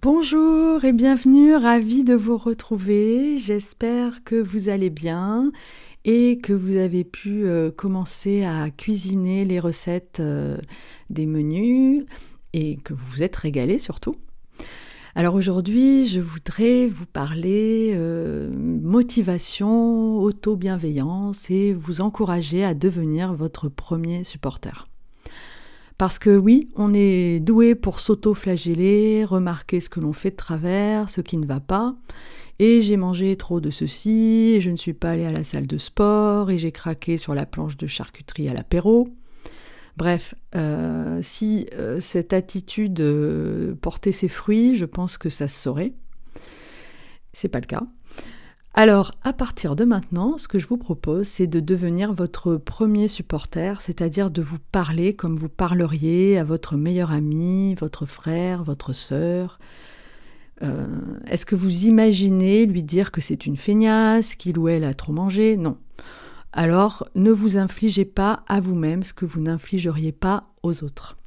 Bonjour et bienvenue, ravi de vous retrouver. J'espère que vous allez bien et que vous avez pu euh, commencer à cuisiner les recettes euh, des menus et que vous vous êtes régalé surtout. Alors aujourd'hui, je voudrais vous parler euh, motivation, auto-bienveillance et vous encourager à devenir votre premier supporter. Parce que oui, on est doué pour s'auto-flageller, remarquer ce que l'on fait de travers, ce qui ne va pas. Et j'ai mangé trop de ceci, et je ne suis pas allé à la salle de sport, et j'ai craqué sur la planche de charcuterie à l'apéro. Bref, euh, si euh, cette attitude euh, portait ses fruits, je pense que ça se saurait. C'est pas le cas. Alors, à partir de maintenant, ce que je vous propose, c'est de devenir votre premier supporter, c'est-à-dire de vous parler comme vous parleriez à votre meilleur ami, votre frère, votre sœur. Est-ce que vous imaginez lui dire que c'est une feignasse, qu'il ou elle a trop mangé? Non. Alors ne vous infligez pas à vous-même ce que vous n'infligeriez pas aux autres.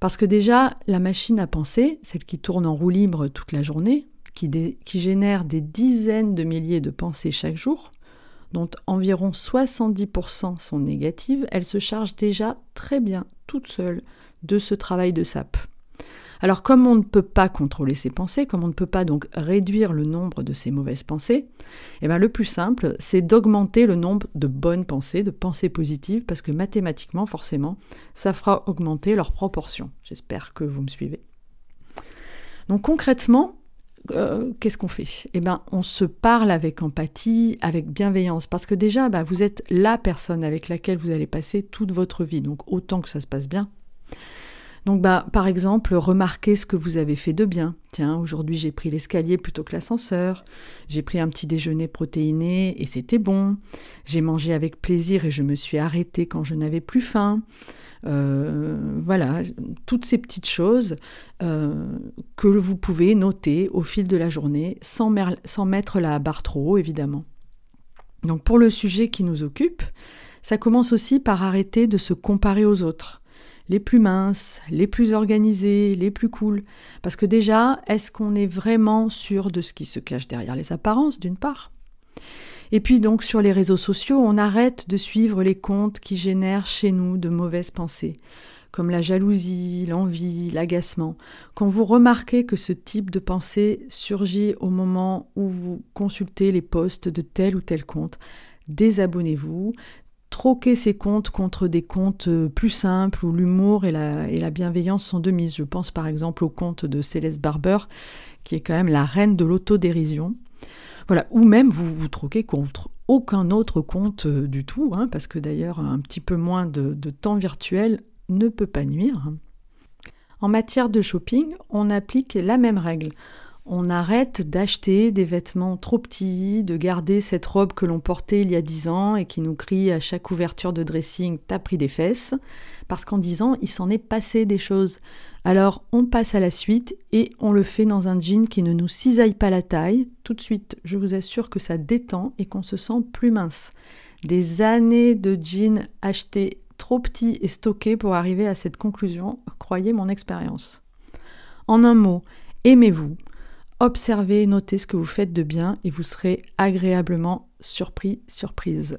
Parce que déjà, la machine à penser, celle qui tourne en roue libre toute la journée, qui, génère des dizaines de milliers de pensées chaque jour, dont environ 70% sont négatives, elle se charge déjà très bien toute seule de ce travail de sape. Alors comme on ne peut pas contrôler ses pensées, comme on ne peut pas donc réduire le nombre de ces mauvaises pensées, eh bien le plus simple, c'est d'augmenter le nombre de bonnes pensées, de pensées positives, parce que mathématiquement, forcément, ça fera augmenter leur proportion. J'espère que vous me suivez. Donc concrètement, euh, qu'est-ce qu'on fait? Eh bien, on se parle avec empathie, avec bienveillance, parce que déjà, bah, vous êtes la personne avec laquelle vous allez passer toute votre vie, donc autant que ça se passe bien. Donc, bah, par exemple, remarquez ce que vous avez fait de bien. Tiens, aujourd'hui j'ai pris l'escalier plutôt que l'ascenseur. J'ai pris un petit déjeuner protéiné et c'était bon. J'ai mangé avec plaisir et je me suis arrêtée quand je n'avais plus faim. Euh, voilà, toutes ces petites choses euh, que vous pouvez noter au fil de la journée sans, sans mettre la barre trop haut, évidemment. Donc pour le sujet qui nous occupe, ça commence aussi par arrêter de se comparer aux autres les plus minces, les plus organisés, les plus cool. Parce que déjà, est-ce qu'on est vraiment sûr de ce qui se cache derrière les apparences, d'une part? Et puis donc sur les réseaux sociaux, on arrête de suivre les comptes qui génèrent chez nous de mauvaises pensées, comme la jalousie, l'envie, l'agacement. Quand vous remarquez que ce type de pensée surgit au moment où vous consultez les posts de tel ou tel compte, désabonnez-vous, troquer ces comptes contre des comptes euh, plus simples où l'humour et la, bienveillance sont de mise. Je pense par exemple au compte de Céleste Barber, qui est quand même la reine de l'autodérision. Voilà, ou même vous vous troquez contre aucun autre compte euh, du tout, hein, parce que d'ailleurs un petit peu moins de temps virtuel ne peut pas nuire. En matière de shopping, on applique la même règle on arrête d'acheter des vêtements trop petits, de garder cette robe que l'on portait il y a dix ans et qui nous crie à chaque ouverture de dressing T'as pris des fesses, parce qu'en dix ans, il s'en est passé des choses. Alors on passe à la suite et on le fait dans un jean qui ne nous cisaille pas la taille. Tout de suite, je vous assure que ça détend et qu'on se sent plus mince. Des années de jeans achetés trop petits et stockés pour arriver à cette conclusion, croyez mon expérience. En un mot, aimez-vous, Observez, notez ce que vous faites de bien et vous serez agréablement surpris, surprise.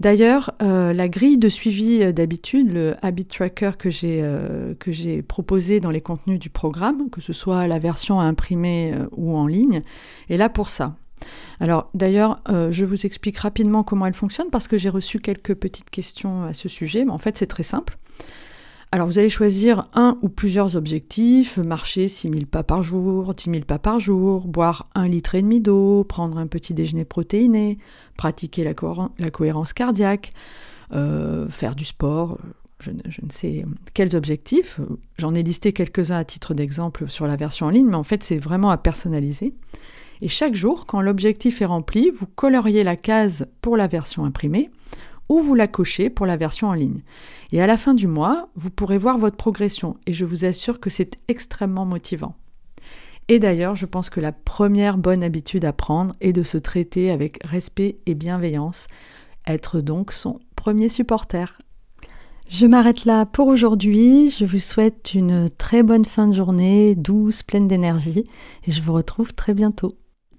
D'ailleurs, euh, la grille de suivi euh, d'habitude, le Habit Tracker que j'ai euh, proposé dans les contenus du programme, que ce soit la version à imprimer ou en ligne, est là pour ça. Alors d'ailleurs, je vous explique rapidement comment elle fonctionne parce que j'ai reçu quelques petites questions à ce sujet, mais en fait c'est très simple. Alors vous allez choisir un ou plusieurs objectifs, marcher 6000 pas par jour, 10 000 pas par jour, boire un litre et demi d'eau, prendre un petit déjeuner protéiné, pratiquer la, cohérence cardiaque, euh, faire du sport, je ne, sais quels objectifs. J'en ai listé quelques-uns à titre d'exemple sur la version en ligne, mais en fait c'est vraiment à personnaliser. Et chaque jour, quand l'objectif est rempli, vous coloriez la case pour la version imprimée ou vous la cochez pour la version en ligne. Et à la fin du mois, vous pourrez voir votre progression et je vous assure que c'est extrêmement motivant. Et d'ailleurs, je pense que la première bonne habitude à prendre est de se traiter avec respect et bienveillance, être donc son premier supporter. Je m'arrête là pour aujourd'hui. Je vous souhaite une très bonne fin de journée, douce, pleine d'énergie, et je vous retrouve très bientôt.